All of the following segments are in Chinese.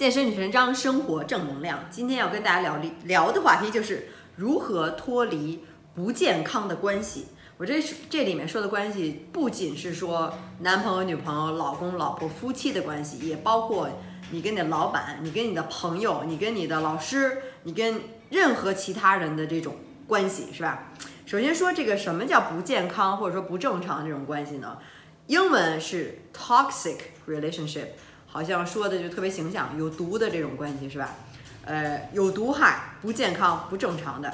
健身女神张，生活正能量。今天要跟大家聊聊的话题就是如何脱离不健康的关系。我这这里面说的关系，不仅是说男朋友、女朋友、老公、老婆、夫妻的关系，也包括你跟你的老板、你跟你的朋友、你跟你的老师、你跟任何其他人的这种关系，是吧？首先说这个什么叫不健康或者说不正常这种关系呢？英文是 toxic relationship。好像说的就特别形象，有毒的这种关系是吧？呃，有毒害、不健康、不正常的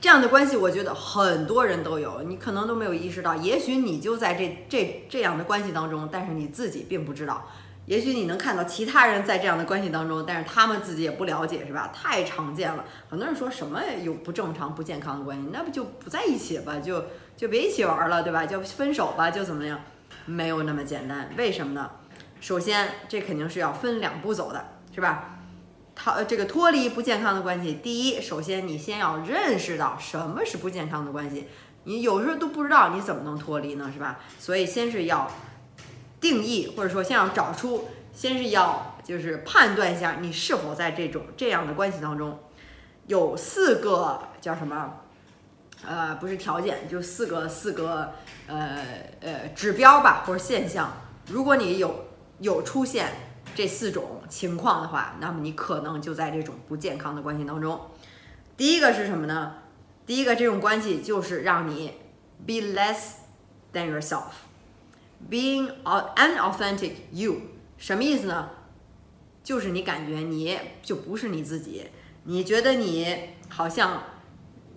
这样的关系，我觉得很多人都有，你可能都没有意识到。也许你就在这这这样的关系当中，但是你自己并不知道。也许你能看到其他人在这样的关系当中，但是他们自己也不了解，是吧？太常见了。很多人说什么有不正常、不健康的关系，那不就不在一起吧？就就别一起玩了，对吧？就分手吧，就怎么样？没有那么简单。为什么呢？首先，这肯定是要分两步走的，是吧？它这个脱离不健康的关系，第一，首先你先要认识到什么是不健康的关系，你有时候都不知道，你怎么能脱离呢？是吧？所以先是要定义，或者说先要找出，先是要就是判断一下你是否在这种这样的关系当中，有四个叫什么？呃，不是条件，就四个四个呃呃指标吧，或者现象。如果你有。有出现这四种情况的话，那么你可能就在这种不健康的关系当中。第一个是什么呢？第一个这种关系就是让你 be less than yourself，being unauthentic you，什么意思呢？就是你感觉你就不是你自己，你觉得你好像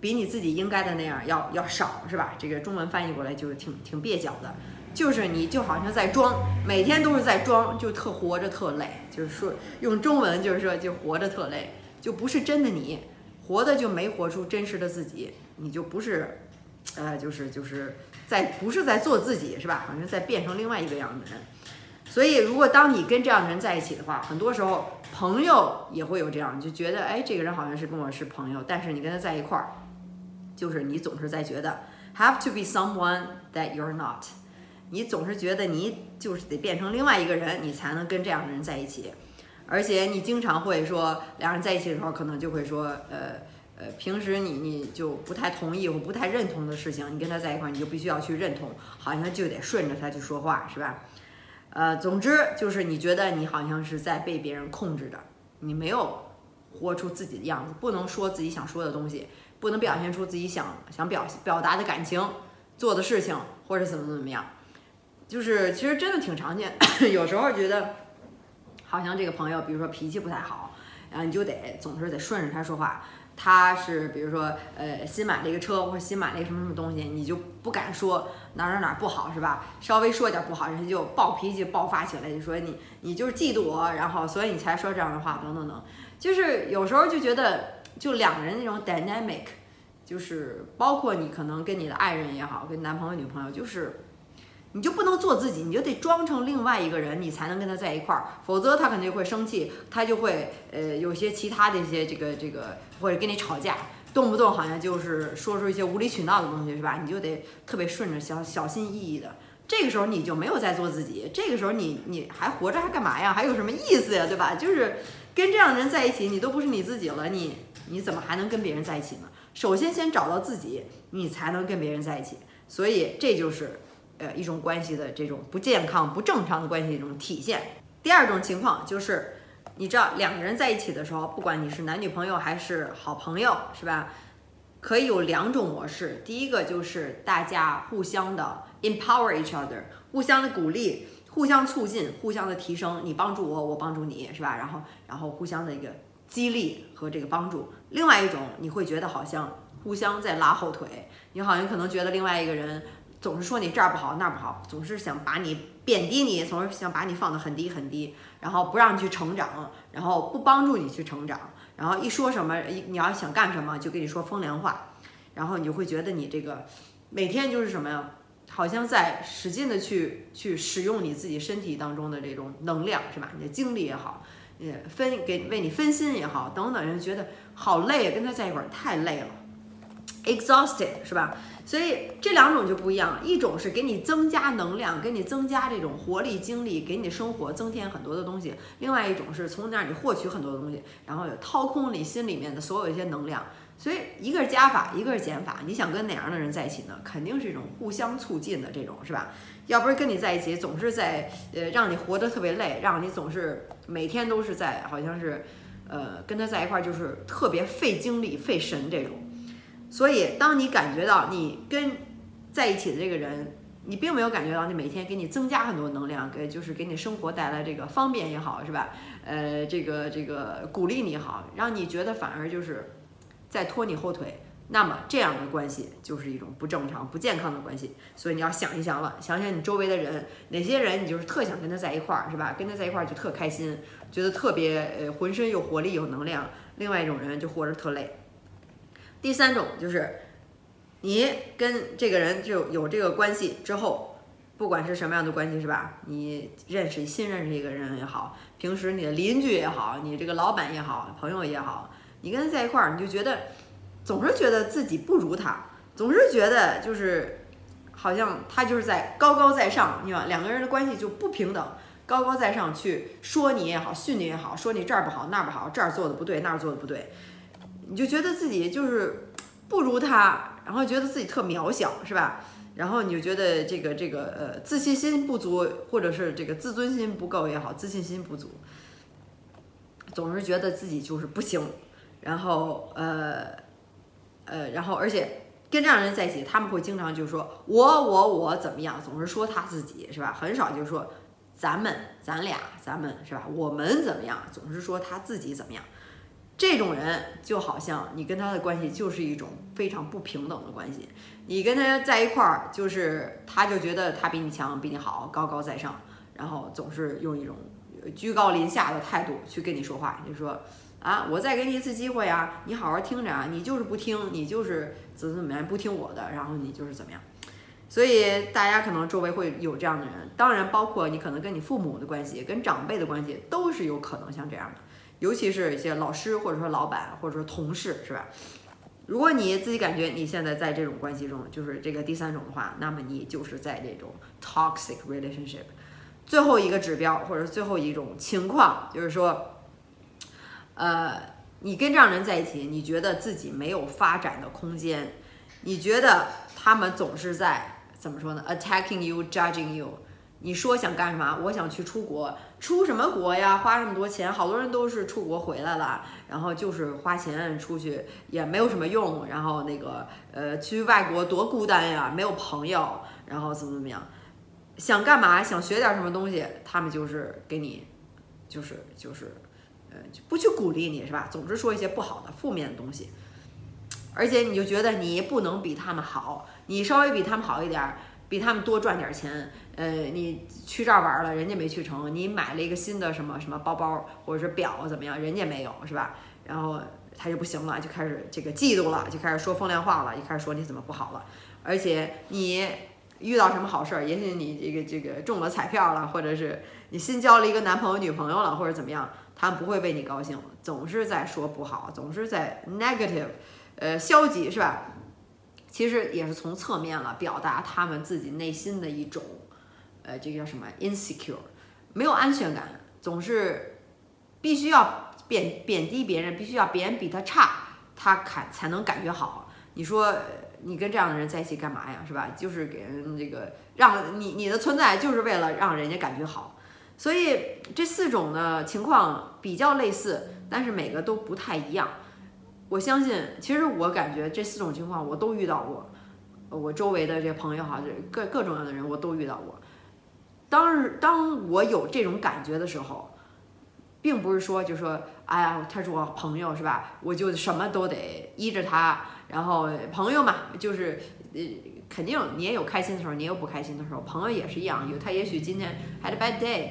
比你自己应该的那样要要少，是吧？这个中文翻译过来就是挺挺蹩脚的。就是你就好像在装，每天都是在装，就特活着特累。就是说用中文就是说就活着特累，就不是真的你，活的就没活出真实的自己，你就不是，呃，就是就是在不是在做自己是吧？好像在变成另外一个样的人。所以如果当你跟这样的人在一起的话，很多时候朋友也会有这样，就觉得哎这个人好像是跟我是朋友，但是你跟他在一块儿，就是你总是在觉得 have to be someone that you're not。你总是觉得你就是得变成另外一个人，你才能跟这样的人在一起，而且你经常会说，两人在一起的时候，可能就会说，呃呃，平时你你就不太同意或不太认同的事情，你跟他在一块儿，你就必须要去认同，好像就得顺着他去说话，是吧？呃，总之就是你觉得你好像是在被别人控制着，你没有活出自己的样子，不能说自己想说的东西，不能表现出自己想想表表达的感情、做的事情，或者怎么怎么样。就是其实真的挺常见，有时候觉得好像这个朋友，比如说脾气不太好，然后你就得总是得顺着他说话。他是比如说呃新买了一个车或者新买了一个什么什么东西，你就不敢说哪哪哪不好是吧？稍微说点不好，人家就暴脾气爆发起来，就说你你就是嫉妒我，然后所以你才说这样的话等等等。就是有时候就觉得就两个人那种 dynamic，就是包括你可能跟你的爱人也好，跟男朋友女朋友就是。你就不能做自己，你就得装成另外一个人，你才能跟他在一块儿，否则他肯定会生气，他就会呃有些其他的一些这个这个或者跟你吵架，动不动好像就是说出一些无理取闹的东西，是吧？你就得特别顺着小小心翼翼的，这个时候你就没有在做自己，这个时候你你还活着还干嘛呀？还有什么意思呀？对吧？就是跟这样的人在一起，你都不是你自己了，你你怎么还能跟别人在一起呢？首先先找到自己，你才能跟别人在一起，所以这就是。呃，一种关系的这种不健康、不正常的关系一种体现。第二种情况就是，你知道两个人在一起的时候，不管你是男女朋友还是好朋友，是吧？可以有两种模式。第一个就是大家互相的 empower each other，互相的鼓励、互相促进、互相的提升，你帮助我，我帮助你，是吧？然后，然后互相的一个激励和这个帮助。另外一种，你会觉得好像互相在拉后腿，你好像可能觉得另外一个人。总是说你这儿不好那儿不好，总是想把你贬低你，总是想把你放得很低很低，然后不让你去成长，然后不帮助你去成长，然后一说什么，一你要想干什么就跟你说风凉话，然后你就会觉得你这个每天就是什么呀，好像在使劲的去去使用你自己身体当中的这种能量是吧？你的精力也好，也分给为你分心也好，等等，人觉得好累，跟他在一块儿太累了。exhausted 是吧？所以这两种就不一样了，一种是给你增加能量，给你增加这种活力、精力，给你生活增添很多的东西；另外一种是从那里获取很多东西，然后有掏空你心里面的所有一些能量。所以一个是加法，一个是减法。你想跟哪样的人在一起呢？肯定是一种互相促进的这种，是吧？要不是跟你在一起，总是在呃让你活得特别累，让你总是每天都是在好像是，呃跟他在一块儿就是特别费精力、费神这种。所以当你感觉到你跟在一起的这个人，你并没有感觉到你每天给你增加很多能量，给就是给你生活带来这个方便也好，是吧？呃，这个这个鼓励你好，让你觉得反而就是。在拖你后腿，那么这样的关系就是一种不正常、不健康的关系。所以你要想一想了，想想你周围的人，哪些人你就是特想跟他在一块儿，是吧？跟他在一块儿就特开心，觉得特别呃浑身有活力、有能量。另外一种人就活着特累。第三种就是你跟这个人就有这个关系之后，不管是什么样的关系，是吧？你认识新认识一个人也好，平时你的邻居也好，你这个老板也好，朋友也好。你跟他在一块儿，你就觉得总是觉得自己不如他，总是觉得就是好像他就是在高高在上，你看两个人的关系就不平等，高高在上去说你也好，训你也好，说你这儿不好那儿不好，这儿做的不对那儿做的不对，你就觉得自己就是不如他，然后觉得自己特渺小，是吧？然后你就觉得这个这个呃自信心不足，或者是这个自尊心不够也好，自信心不足，总是觉得自己就是不行。然后，呃，呃，然后，而且跟这样人在一起，他们会经常就说我我我怎么样，总是说他自己是吧？很少就是说咱们咱俩咱们是吧？我们怎么样，总是说他自己怎么样。这种人就好像你跟他的关系就是一种非常不平等的关系。你跟他在一块儿，就是他就觉得他比你强，比你好，高高在上，然后总是用一种居高临下的态度去跟你说话，就说。啊，我再给你一次机会啊！你好好听着啊！你就是不听，你就是怎么怎么样不听我的，然后你就是怎么样。所以大家可能周围会有这样的人，当然包括你可能跟你父母的关系、跟长辈的关系都是有可能像这样的，尤其是一些老师或者说老板或者说同事，是吧？如果你自己感觉你现在在这种关系中，就是这个第三种的话，那么你就是在这种 toxic relationship。最后一个指标或者最后一种情况就是说。呃，你跟这样人在一起，你觉得自己没有发展的空间，你觉得他们总是在怎么说呢？attacking you, judging you。你说想干什么？我想去出国，出什么国呀？花这么多钱，好多人都是出国回来了，然后就是花钱出去也没有什么用，然后那个呃，去外国多孤单呀，没有朋友，然后怎么怎么样？想干嘛？想学点什么东西？他们就是给你，就是就是。呃，不去鼓励你是吧？总是说一些不好的、负面的东西，而且你就觉得你不能比他们好，你稍微比他们好一点，比他们多赚点钱。呃，你去这儿玩了，人家没去成，你买了一个新的什么什么包包或者是表怎么样，人家没有是吧？然后他就不行了，就开始这个嫉妒了，就开始说风凉话了，就开始说你怎么不好了。而且你遇到什么好事儿，也许你这个这个中了彩票了，或者是你新交了一个男朋友女朋友了，或者怎么样。他们不会为你高兴，总是在说不好，总是在 negative，呃，消极是吧？其实也是从侧面了表达他们自己内心的一种，呃，这个叫什么 insecure，没有安全感，总是必须要贬贬低别人，必须要别人比他差，他感才能感觉好。你说你跟这样的人在一起干嘛呀？是吧？就是给人这个让你你的存在就是为了让人家感觉好。所以这四种的情况比较类似，但是每个都不太一样。我相信，其实我感觉这四种情况我都遇到过，我周围的这朋友哈，这各各种样的人我都遇到过。当当我有这种感觉的时候，并不是说就说，哎呀，他是我朋友是吧？我就什么都得依着他。然后朋友嘛，就是呃。肯定你也有开心的时候，你也有不开心的时候。朋友也是一样，有他也许今天 had a bad day。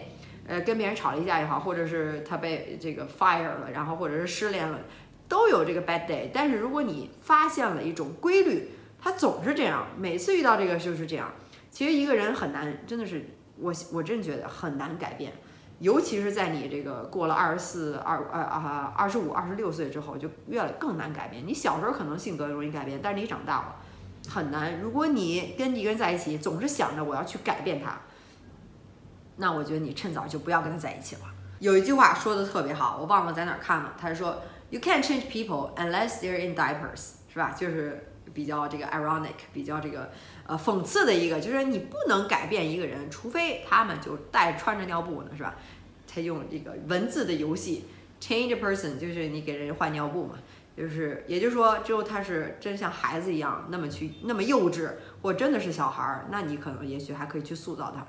呃，跟别人吵了一架也好，或者是他被这个 fire 了，然后或者是失恋了，都有这个 bad day。但是如果你发现了一种规律，他总是这样，每次遇到这个就是这样。其实一个人很难，真的是我我真觉得很难改变。尤其是在你这个过了二十四、二呃啊二十五、二十六岁之后，就越更难改变。你小时候可能性格容易改变，但是你长大了很难。如果你跟一个人在一起，总是想着我要去改变他，那我觉得你趁早就不要跟他在一起了。有一句话说的特别好，我忘了在哪儿看了，他是说 You can't change people unless they're in diapers，是吧？就是比较这个 ironic，比较这个呃讽刺的一个，就是你不能改变一个人，除非他们就带穿着尿布呢，是吧？他用这个文字的游戏 change a person，就是你给人换尿布嘛，就是也就是说，只有他是真像孩子一样那么去那么幼稚，或真的是小孩儿，那你可能也许还可以去塑造他。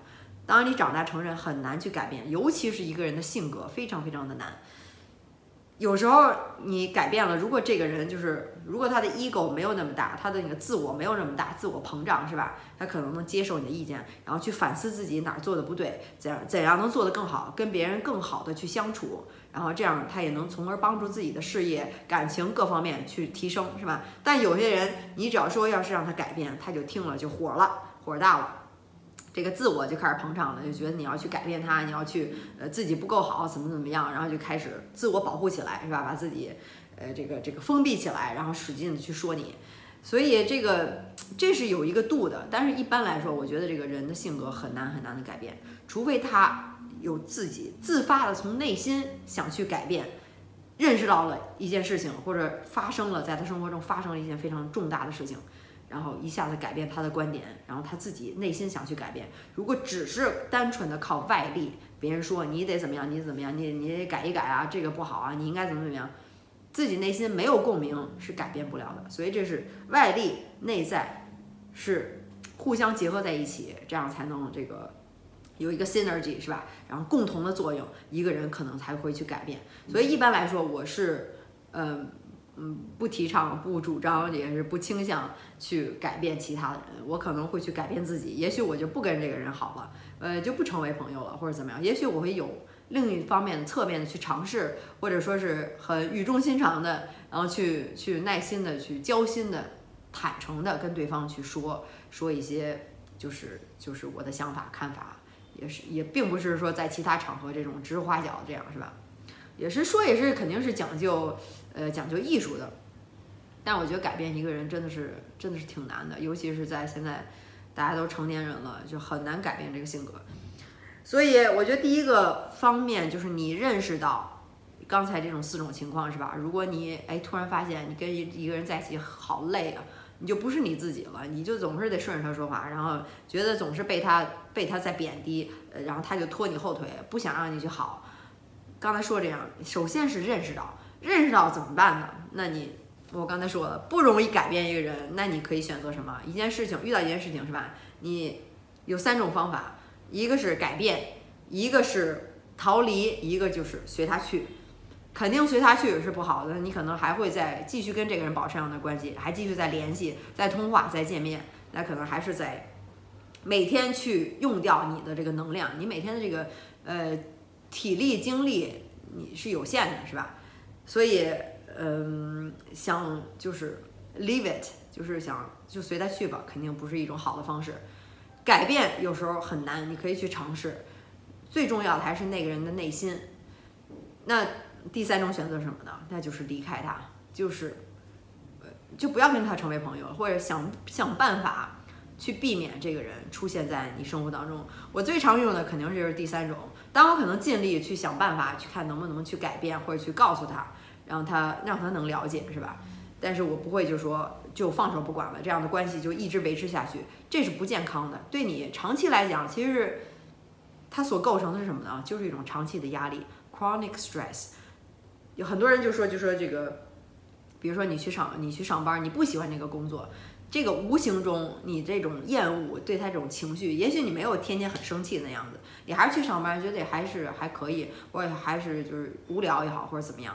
当然，你长大成人很难去改变，尤其是一个人的性格非常非常的难。有时候你改变了，如果这个人就是，如果他的 ego 没有那么大，他的那个自我没有那么大，自我膨胀是吧？他可能能接受你的意见，然后去反思自己哪儿做的不对，怎样怎样能做得更好，跟别人更好的去相处，然后这样他也能从而帮助自己的事业、感情各方面去提升，是吧？但有些人，你只要说要是让他改变，他就听了就火了，火大了。这个自我就开始膨胀了，就觉得你要去改变他，你要去呃自己不够好，怎么怎么样，然后就开始自我保护起来，是吧？把自己呃这个这个封闭起来，然后使劲的去说你。所以这个这是有一个度的，但是一般来说，我觉得这个人的性格很难很难的改变，除非他有自己自发的从内心想去改变，认识到了一件事情，或者发生了在他生活中发生了一件非常重大的事情。然后一下子改变他的观点，然后他自己内心想去改变。如果只是单纯的靠外力，别人说你得怎么样，你怎么样，你你得改一改啊，这个不好啊，你应该怎么怎么样，自己内心没有共鸣是改变不了的。所以这是外力内在是互相结合在一起，这样才能这个有一个 synergy 是吧？然后共同的作用，一个人可能才会去改变。所以一般来说，我是嗯。嗯，不提倡、不主张，也是不倾向去改变其他的人。我可能会去改变自己，也许我就不跟这个人好了，呃，就不成为朋友了，或者怎么样。也许我会有另一方面的侧面的去尝试，或者说是很语重心长的，然后去去耐心的去交心的、坦诚的跟对方去说说一些，就是就是我的想法看法，也是也并不是说在其他场合这种指手画脚这样，是吧？也是说，也是肯定是讲究，呃，讲究艺术的。但我觉得改变一个人真的是，真的是挺难的，尤其是在现在大家都成年人了，就很难改变这个性格。所以我觉得第一个方面就是你认识到刚才这种四种情况是吧？如果你哎突然发现你跟一一个人在一起好累啊，你就不是你自己了，你就总是得顺着他说话，然后觉得总是被他被他在贬低，呃，然后他就拖你后腿，不想让你去好。刚才说这样，首先是认识到，认识到怎么办呢？那你，我刚才说了，不容易改变一个人，那你可以选择什么？一件事情遇到一件事情是吧？你有三种方法，一个是改变，一个是逃离，一个就是随他去。肯定随他去是不好的，你可能还会再继续跟这个人保持这样的关系，还继续再联系、再通话、再见面，那可能还是在每天去用掉你的这个能量，你每天的这个呃。体力精力你是有限的，是吧？所以，嗯，想就是 leave it，就是想就随他去吧，肯定不是一种好的方式。改变有时候很难，你可以去尝试。最重要的还是那个人的内心。那第三种选择什么呢？那就是离开他，就是就不要跟他成为朋友，或者想想办法。去避免这个人出现在你生活当中。我最常用的肯定就是第三种。当我可能尽力去想办法去看能不能去改变，或者去告诉他，让他让他能了解，是吧？但是我不会就说就放手不管了，这样的关系就一直维持下去，这是不健康的。对你长期来讲，其实它所构成的是什么呢？就是一种长期的压力，chronic stress。有很多人就说就说这个，比如说你去上你去上班，你不喜欢这个工作。这个无形中，你这种厌恶对他这种情绪，也许你没有天天很生气那样子，你还是去上班，觉得还是还可以，或者还是就是无聊也好，或者怎么样，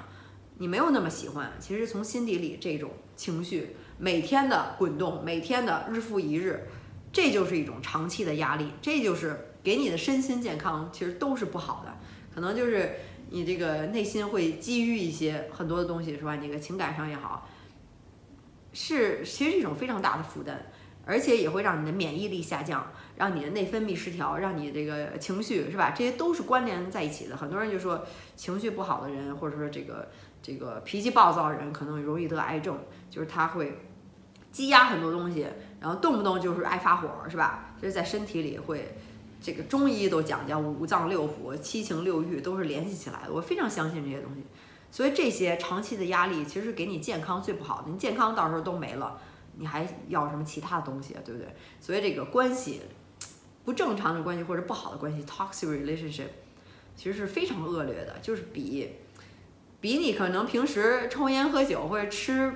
你没有那么喜欢。其实从心底里这种情绪每天的滚动，每天的日复一日，这就是一种长期的压力，这就是给你的身心健康其实都是不好的。可能就是你这个内心会基于一些很多的东西，是吧？你个情感上也好。是，其实是一种非常大的负担。而且也会让你的免疫力下降，让你的内分泌失调，让你这个情绪是吧？这些都是关联在一起的。很多人就说情绪不好的人，或者说这个这个脾气暴躁的人，可能容易得癌症，就是他会积压很多东西，然后动不动就是爱发火，是吧？这是在身体里会。这个中医都讲叫五脏六腑、七情六欲都是联系起来的，我非常相信这些东西。所以这些长期的压力其实给你健康最不好的，你健康到时候都没了，你还要什么其他的东西？对不对？所以这个关系不正常的关系或者不好的关系 （toxic relationship） 其实是非常恶劣的，就是比比你可能平时抽烟喝酒或者吃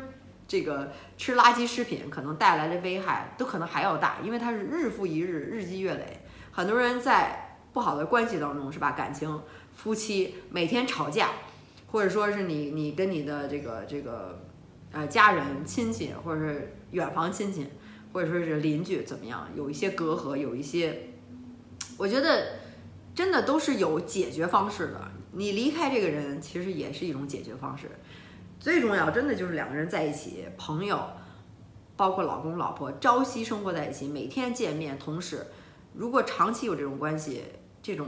这个吃垃圾食品可能带来的危害都可能还要大，因为它是日复一日、日积月累。很多人在不好的关系当中，是吧？感情、夫妻每天吵架，或者说是你你跟你的这个这个呃家人、亲戚，或者是远房亲戚，或者说是邻居，怎么样？有一些隔阂，有一些，我觉得真的都是有解决方式的。你离开这个人，其实也是一种解决方式。最重要，真的就是两个人在一起，朋友，包括老公老婆，朝夕生活在一起，每天见面，同事。如果长期有这种关系，这种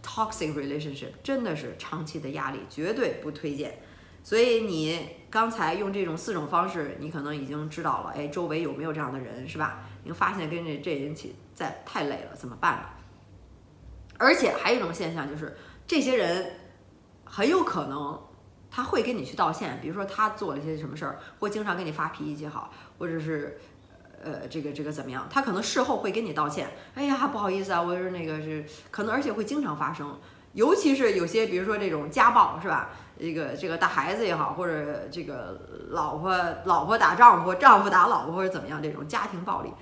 toxic relationship 真的是长期的压力，绝对不推荐。所以你刚才用这种四种方式，你可能已经知道了，哎，周围有没有这样的人，是吧？你发现跟这这人起在太累了，怎么办呢？而且还有一种现象就是，这些人很有可能他会跟你去道歉，比如说他做了一些什么事儿，或经常跟你发脾气好，或者是。呃，这个这个怎么样？他可能事后会跟你道歉。哎呀，不好意思啊，我是那个是可能，而且会经常发生。尤其是有些，比如说这种家暴，是吧？这个这个打孩子也好，或者这个老婆老婆打丈夫，丈夫打老婆或者怎么样，这种家庭暴力，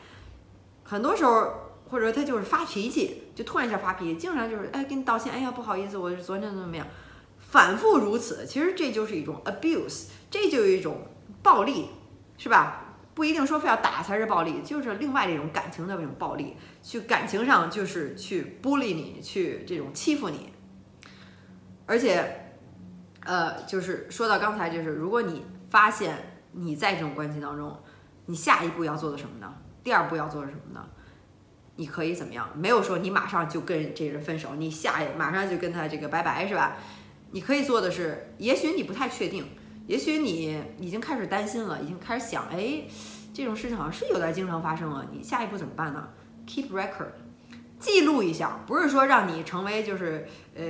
很多时候或者他就是发脾气，就突然一下发脾气，经常就是哎，给你道歉。哎呀，不好意思，我昨天怎么怎么样，反复如此。其实这就是一种 abuse，这就有一种暴力，是吧？不一定说非要打才是暴力，就是另外一种感情的那种暴力，去感情上就是去孤立你，去这种欺负你。而且，呃，就是说到刚才，就是如果你发现你在这种关系当中，你下一步要做的什么呢？第二步要做的什么呢？你可以怎么样？没有说你马上就跟这人分手，你下一马上就跟他这个拜拜是吧？你可以做的是，也许你不太确定。也许你已经开始担心了，已经开始想，哎，这种事情好像是有点经常发生了。你下一步怎么办呢？Keep record，记录一下，不是说让你成为就是呃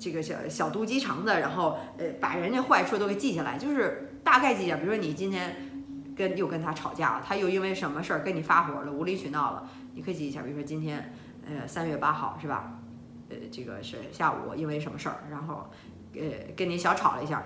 这个小小肚鸡肠的，然后呃把人家坏处都给记下来，就是大概记下。比如说你今天跟又跟他吵架了，他又因为什么事儿跟你发火了，无理取闹了，你可以记一下。比如说今天呃三月八号是吧？呃这个是下午因为什么事儿，然后呃跟你小吵了一下。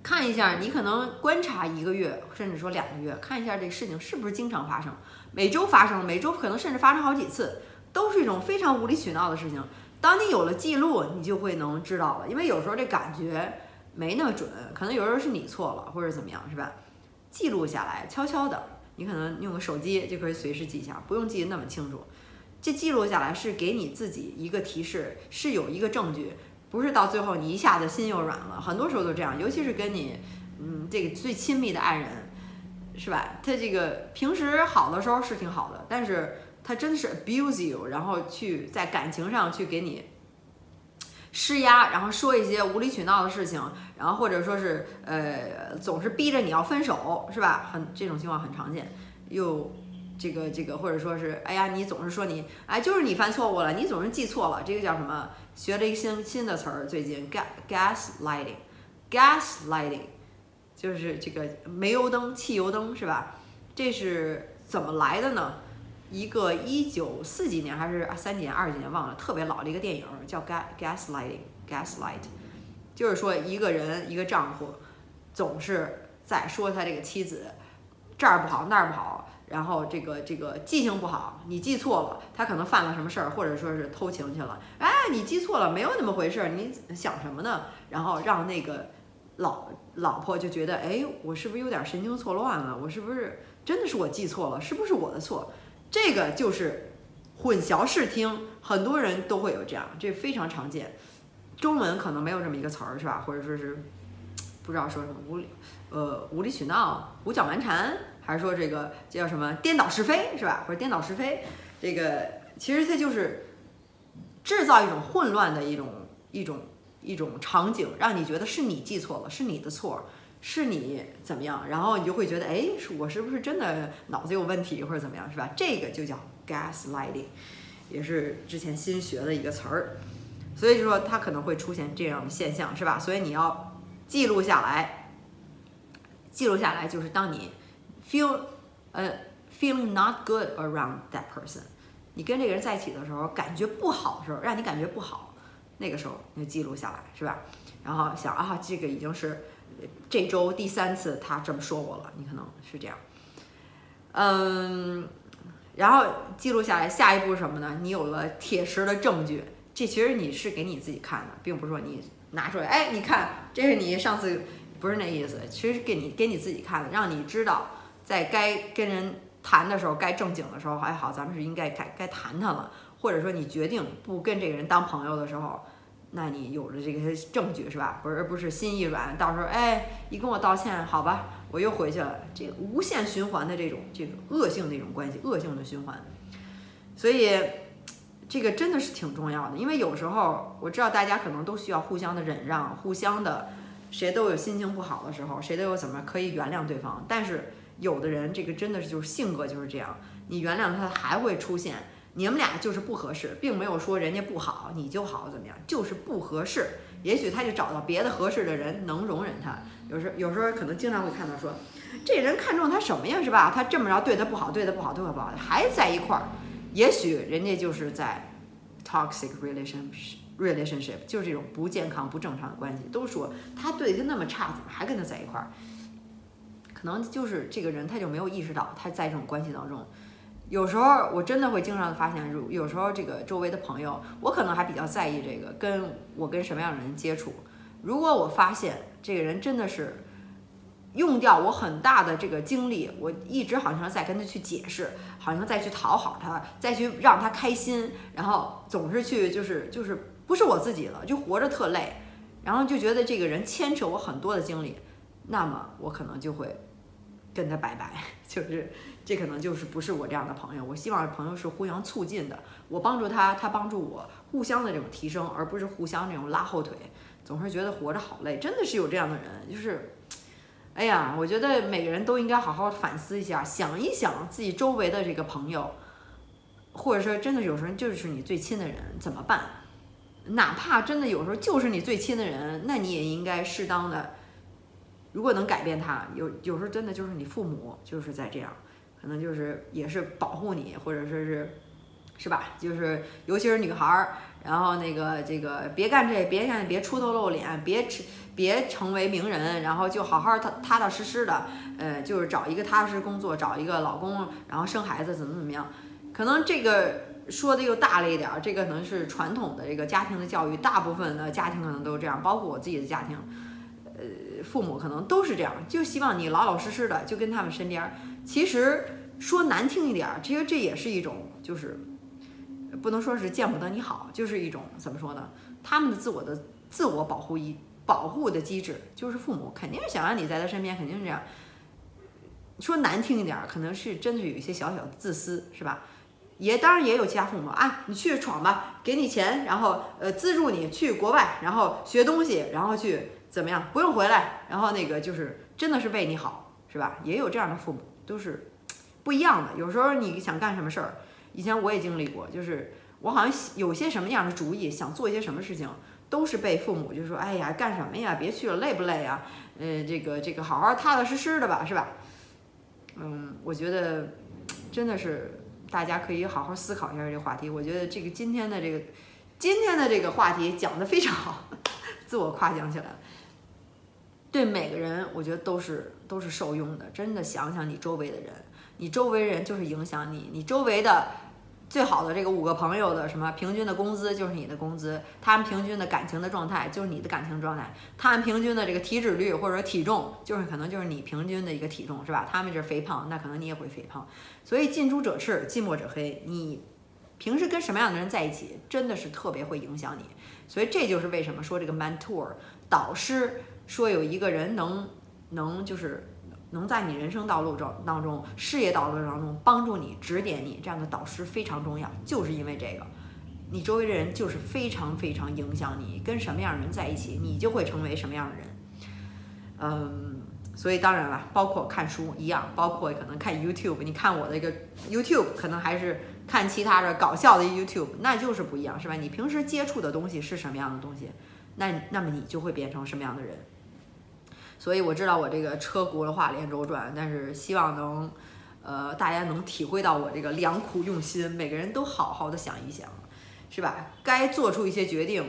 看一下，你可能观察一个月，甚至说两个月，看一下这事情是不是经常发生，每周发生，每周可能甚至发生好几次，都是一种非常无理取闹的事情。当你有了记录，你就会能知道了，因为有时候这感觉没那么准，可能有时候是你错了，或者怎么样，是吧？记录下来，悄悄的，你可能用个手机就可以随时记一下，不用记得那么清楚。这记录下来是给你自己一个提示，是有一个证据。不是到最后你一下子心又软了，很多时候都这样，尤其是跟你，嗯，这个最亲密的爱人，是吧？他这个平时好的时候是挺好的，但是他真的是 abuse you，然后去在感情上去给你施压，然后说一些无理取闹的事情，然后或者说是呃总是逼着你要分手，是吧？很这种情况很常见，又这个这个或者说是哎呀你总是说你哎就是你犯错误了，你总是记错了，这个叫什么？学了一个新新的词儿，最近 gas gas lighting，gas lighting，就是这个煤油灯、汽油灯是吧？这是怎么来的呢？一个一九四几年还是三几年、二几年忘了，特别老的一个电影叫 Gaslight》，Gaslight，就是说一个人一个丈夫总是在说他这个妻子这儿不好那儿不好。然后这个这个记性不好，你记错了，他可能犯了什么事儿，或者说是偷情去了。哎，你记错了，没有那么回事儿，你想什么呢？然后让那个老老婆就觉得，哎，我是不是有点神经错乱了？我是不是真的是我记错了？是不是我的错？这个就是混淆视听，很多人都会有这样，这非常常见。中文可能没有这么一个词儿，是吧？或者说是不知道说什么无理，呃，无理取闹、胡搅蛮缠。还是说这个叫什么颠倒是非是吧？或者颠倒是非，这个其实它就是制造一种混乱的一种一种一种场景，让你觉得是你记错了，是你的错，是你怎么样，然后你就会觉得，哎，我是不是真的脑子有问题或者怎么样是吧？这个就叫 gaslighting，也是之前新学的一个词儿，所以说它可能会出现这样的现象是吧？所以你要记录下来，记录下来就是当你。feel 呃 feeling not good around that person，你跟这个人在一起的时候感觉不好的时候，让你感觉不好，那个时候你就记录下来，是吧？然后想啊，这个已经是这周第三次他这么说我了，你可能是这样，嗯，然后记录下来，下一步是什么呢？你有了铁石的证据，这其实你是给你自己看的，并不是说你拿出来，哎，你看，这是你上次不是那意思，其实给你给你自己看的，让你知道。在该跟人谈的时候，该正经的时候，还好，咱们是应该该该谈谈了。或者说你决定不跟这个人当朋友的时候，那你有了这个证据是吧？不是，不是心一软，到时候哎，一跟我道歉，好吧，我又回去了。这个无限循环的这种这个恶性的一种关系，恶性的循环。所以这个真的是挺重要的，因为有时候我知道大家可能都需要互相的忍让，互相的，谁都有心情不好的时候，谁都有怎么可以原谅对方，但是。有的人这个真的是就是性格就是这样，你原谅他还会出现，你们俩就是不合适，并没有说人家不好你就好怎么样，就是不合适。也许他就找到别的合适的人能容忍他。有时有时候可能经常会看到说，这人看中他什么呀是吧？他这么着对他不好，对他不好，对他不好，还在一块儿。也许人家就是在 toxic relationship relationship，就是这种不健康不正常的关系。都说他对他那么差，怎么还跟他在一块儿？可能就是这个人，他就没有意识到他在这种关系当中。有时候我真的会经常发现，如有时候这个周围的朋友，我可能还比较在意这个，跟我跟什么样的人接触。如果我发现这个人真的是用掉我很大的这个精力，我一直好像在跟他去解释，好像再去讨好他，再去让他开心，然后总是去就是就是不是我自己了，就活着特累，然后就觉得这个人牵扯我很多的精力，那么我可能就会。跟他拜拜，就是这可能就是不是我这样的朋友。我希望朋友是互相促进的，我帮助他，他帮助我，互相的这种提升，而不是互相这种拉后腿。总是觉得活着好累，真的是有这样的人。就是，哎呀，我觉得每个人都应该好好反思一下，想一想自己周围的这个朋友，或者说真的有时候就是你最亲的人怎么办？哪怕真的有时候就是你最亲的人，那你也应该适当的。如果能改变他，有有时候真的就是你父母就是在这样，可能就是也是保护你，或者说是，是吧？就是尤其是女孩儿，然后那个这个别干这，别干，别出头露脸，别成别成为名人，然后就好好踏踏踏实实的，呃，就是找一个踏实工作，找一个老公，然后生孩子，怎么怎么样？可能这个说的又大了一点儿，这个可能是传统的这个家庭的教育，大部分的家庭可能都是这样，包括我自己的家庭。呃，父母可能都是这样，就希望你老老实实的就跟他们身边。其实说难听一点，其实这也是一种，就是不能说是见不得你好，就是一种怎么说呢？他们的自我的自我保护一保护的机制，就是父母肯定是想让你在他身边，肯定是这样。说难听一点，可能是真的有一些小小的自私，是吧？也当然也有其他父母啊，你去闯吧，给你钱，然后呃资助你去国外，然后学东西，然后去。怎么样？不用回来，然后那个就是真的是为你好，是吧？也有这样的父母，都是不一样的。有时候你想干什么事儿，以前我也经历过，就是我好像有些什么样的主意，想做一些什么事情，都是被父母就说：“哎呀，干什么呀？别去了，累不累呀？呃，这个这个，好好踏踏实实的吧，是吧？”嗯，我觉得真的是大家可以好好思考一下这个话题。我觉得这个今天的这个今天的这个话题讲的非常好，自我夸奖起来了。对每个人，我觉得都是都是受用的。真的想想你周围的人，你周围人就是影响你。你周围的最好的这个五个朋友的什么平均的工资就是你的工资，他们平均的感情的状态就是你的感情状态，他们平均的这个体脂率或者体重就是可能就是你平均的一个体重，是吧？他们这是肥胖，那可能你也会肥胖。所以近朱者赤，近墨者黑。你平时跟什么样的人在一起，真的是特别会影响你。所以这就是为什么说这个 mentor 导师。说有一个人能能就是能在你人生道路中当中、事业道路当中帮助你、指点你，这样的导师非常重要。就是因为这个，你周围的人就是非常非常影响你，跟什么样的人在一起，你就会成为什么样的人。嗯，所以当然了，包括看书一样，包括可能看 YouTube，你看我的一个 YouTube，可能还是看其他的搞笑的 YouTube，那就是不一样，是吧？你平时接触的东西是什么样的东西，那那么你就会变成什么样的人。所以我知道我这个车轱辘话连轴转，但是希望能，呃，大家能体会到我这个良苦用心。每个人都好好的想一想，是吧？该做出一些决定，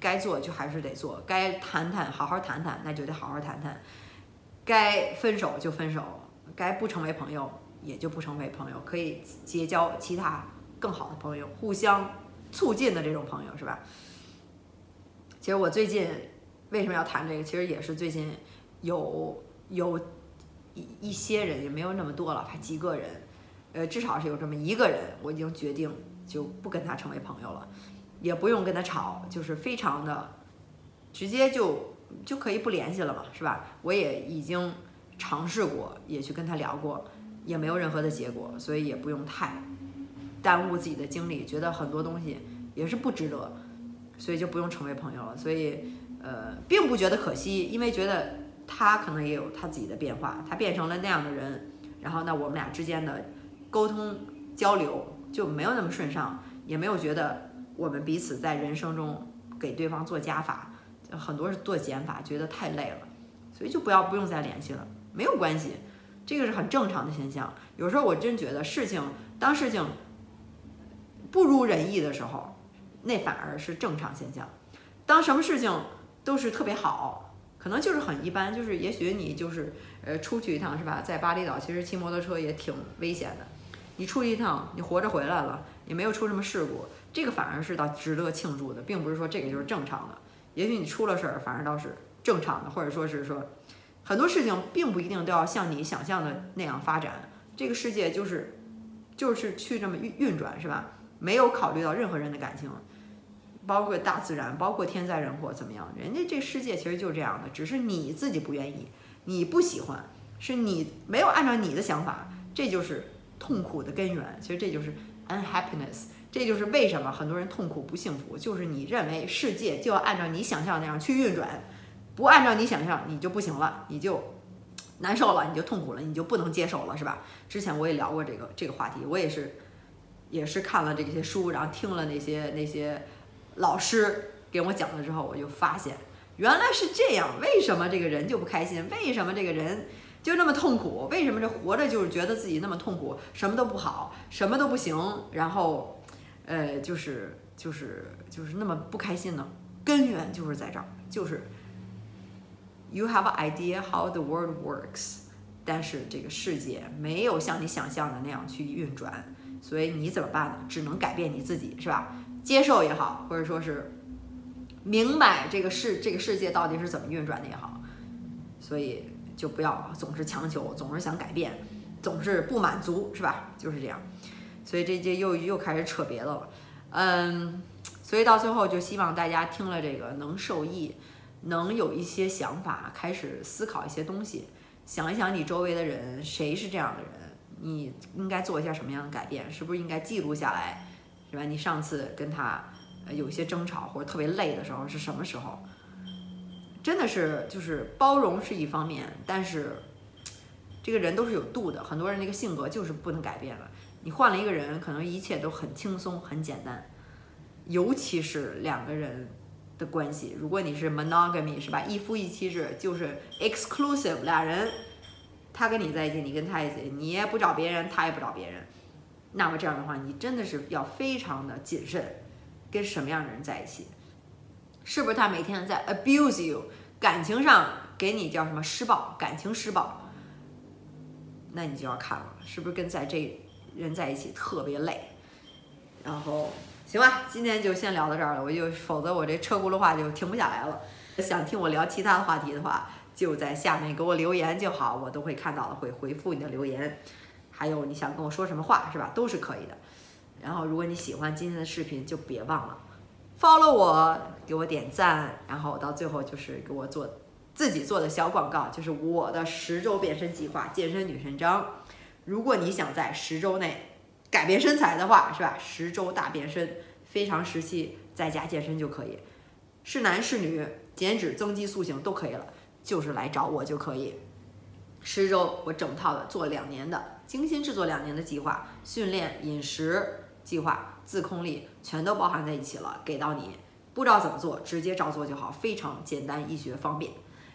该做就还是得做；该谈谈，好好谈谈，那就得好好谈谈；该分手就分手，该不成为朋友也就不成为朋友，可以结交其他更好的朋友，互相促进的这种朋友，是吧？其实我最近。为什么要谈这个？其实也是最近有有一一些人，也没有那么多了，还几个人，呃，至少是有这么一个人，我已经决定就不跟他成为朋友了，也不用跟他吵，就是非常的直接就就可以不联系了嘛，是吧？我也已经尝试过，也去跟他聊过，也没有任何的结果，所以也不用太耽误自己的精力，觉得很多东西也是不值得，所以就不用成为朋友了，所以。呃，并不觉得可惜，因为觉得他可能也有他自己的变化，他变成了那样的人，然后呢，我们俩之间的沟通交流就没有那么顺畅，也没有觉得我们彼此在人生中给对方做加法，很多是做减法，觉得太累了，所以就不要不用再联系了，没有关系，这个是很正常的现象。有时候我真觉得事情当事情不如人意的时候，那反而是正常现象。当什么事情？都是特别好，可能就是很一般，就是也许你就是呃出去一趟是吧？在巴厘岛其实骑摩托车也挺危险的，你出去一趟你活着回来了，也没有出什么事故，这个反而是倒值得庆祝的，并不是说这个就是正常的。也许你出了事儿，反而倒是正常的，或者说是说很多事情并不一定都要像你想象的那样发展，这个世界就是就是去这么运运转是吧？没有考虑到任何人的感情。包括大自然，包括天灾人祸，怎么样？人家这世界其实就是这样的，只是你自己不愿意，你不喜欢，是你没有按照你的想法，这就是痛苦的根源。其实这就是 unhappiness，这就是为什么很多人痛苦不幸福，就是你认为世界就要按照你想象那样去运转，不按照你想象，你就不行了，你就难受了，你就痛苦了，你就不能接受了，是吧？之前我也聊过这个这个话题，我也是也是看了这些书，然后听了那些那些。老师给我讲了之后，我就发现原来是这样。为什么这个人就不开心？为什么这个人就那么痛苦？为什么这活着就是觉得自己那么痛苦，什么都不好，什么都不行，然后，呃，就是就是就是那么不开心呢？根源就是在这儿，就是 you have idea how the world works，但是这个世界没有像你想象的那样去运转，所以你怎么办呢？只能改变你自己，是吧？接受也好，或者说是明白这个世这个世界到底是怎么运转的也好，所以就不要总是强求，总是想改变，总是不满足，是吧？就是这样。所以这这又又开始扯别的了，嗯，所以到最后就希望大家听了这个能受益，能有一些想法，开始思考一些东西，想一想你周围的人谁是这样的人，你应该做一下什么样的改变，是不是应该记录下来？是吧？你上次跟他呃有一些争吵或者特别累的时候是什么时候？真的是就是包容是一方面，但是这个人都是有度的。很多人那个性格就是不能改变了。你换了一个人，可能一切都很轻松很简单。尤其是两个人的关系，如果你是 monogamy 是吧？一夫一妻制就是 exclusive，俩人他跟你在一起，你跟他一起，你也不找别人，他也不找别人。那么这样的话，你真的是要非常的谨慎，跟什么样的人在一起？是不是他每天在 abuse you，感情上给你叫什么施暴，感情施暴？那你就要看了，是不是跟在这人在一起特别累？然后行吧，今天就先聊到这儿了，我就否则我这车轱辘话就停不下来了。想听我聊其他的话题的话，就在下面给我留言就好，我都会看到的，会回复你的留言。还有你想跟我说什么话是吧？都是可以的。然后如果你喜欢今天的视频，就别忘了 follow 我，给我点赞，然后到最后就是给我做自己做的小广告，就是我的十周变身计划——健身女神章。如果你想在十周内改变身材的话，是吧？十周大变身，非常时期在家健身就可以，是男是女，减脂增肌塑形都可以了，就是来找我就可以。十周我整套的做两年的，精心制作两年的计划，训练、饮食计划、自控力全都包含在一起了，给到你。不知道怎么做，直接照做就好，非常简单易学方便，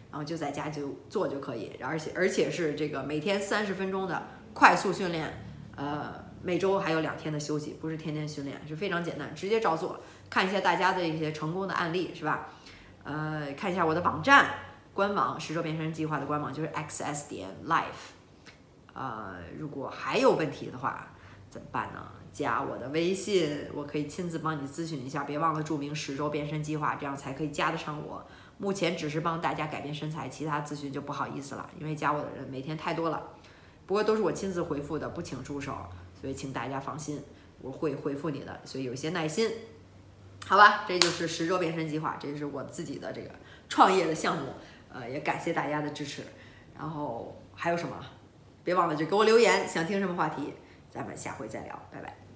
然后就在家就做就可以，而且而且是这个每天三十分钟的快速训练，呃，每周还有两天的休息，不是天天训练，是非常简单，直接照做，看一下大家的一些成功的案例，是吧？呃，看一下我的网站官网十周变身计划的官网就是 xs 点 life，呃，如果还有问题的话怎么办呢？加我的微信，我可以亲自帮你咨询一下，别忘了注明十周变身计划，这样才可以加得上我。目前只是帮大家改变身材，其他咨询就不好意思了，因为加我的人每天太多了。不过都是我亲自回复的，不请助手，所以请大家放心，我会回复你的，所以有些耐心。好吧，这就是十周变身计划，这是我自己的这个创业的项目，呃，也感谢大家的支持。然后还有什么？别忘了就给我留言，想听什么话题，咱们下回再聊，拜拜。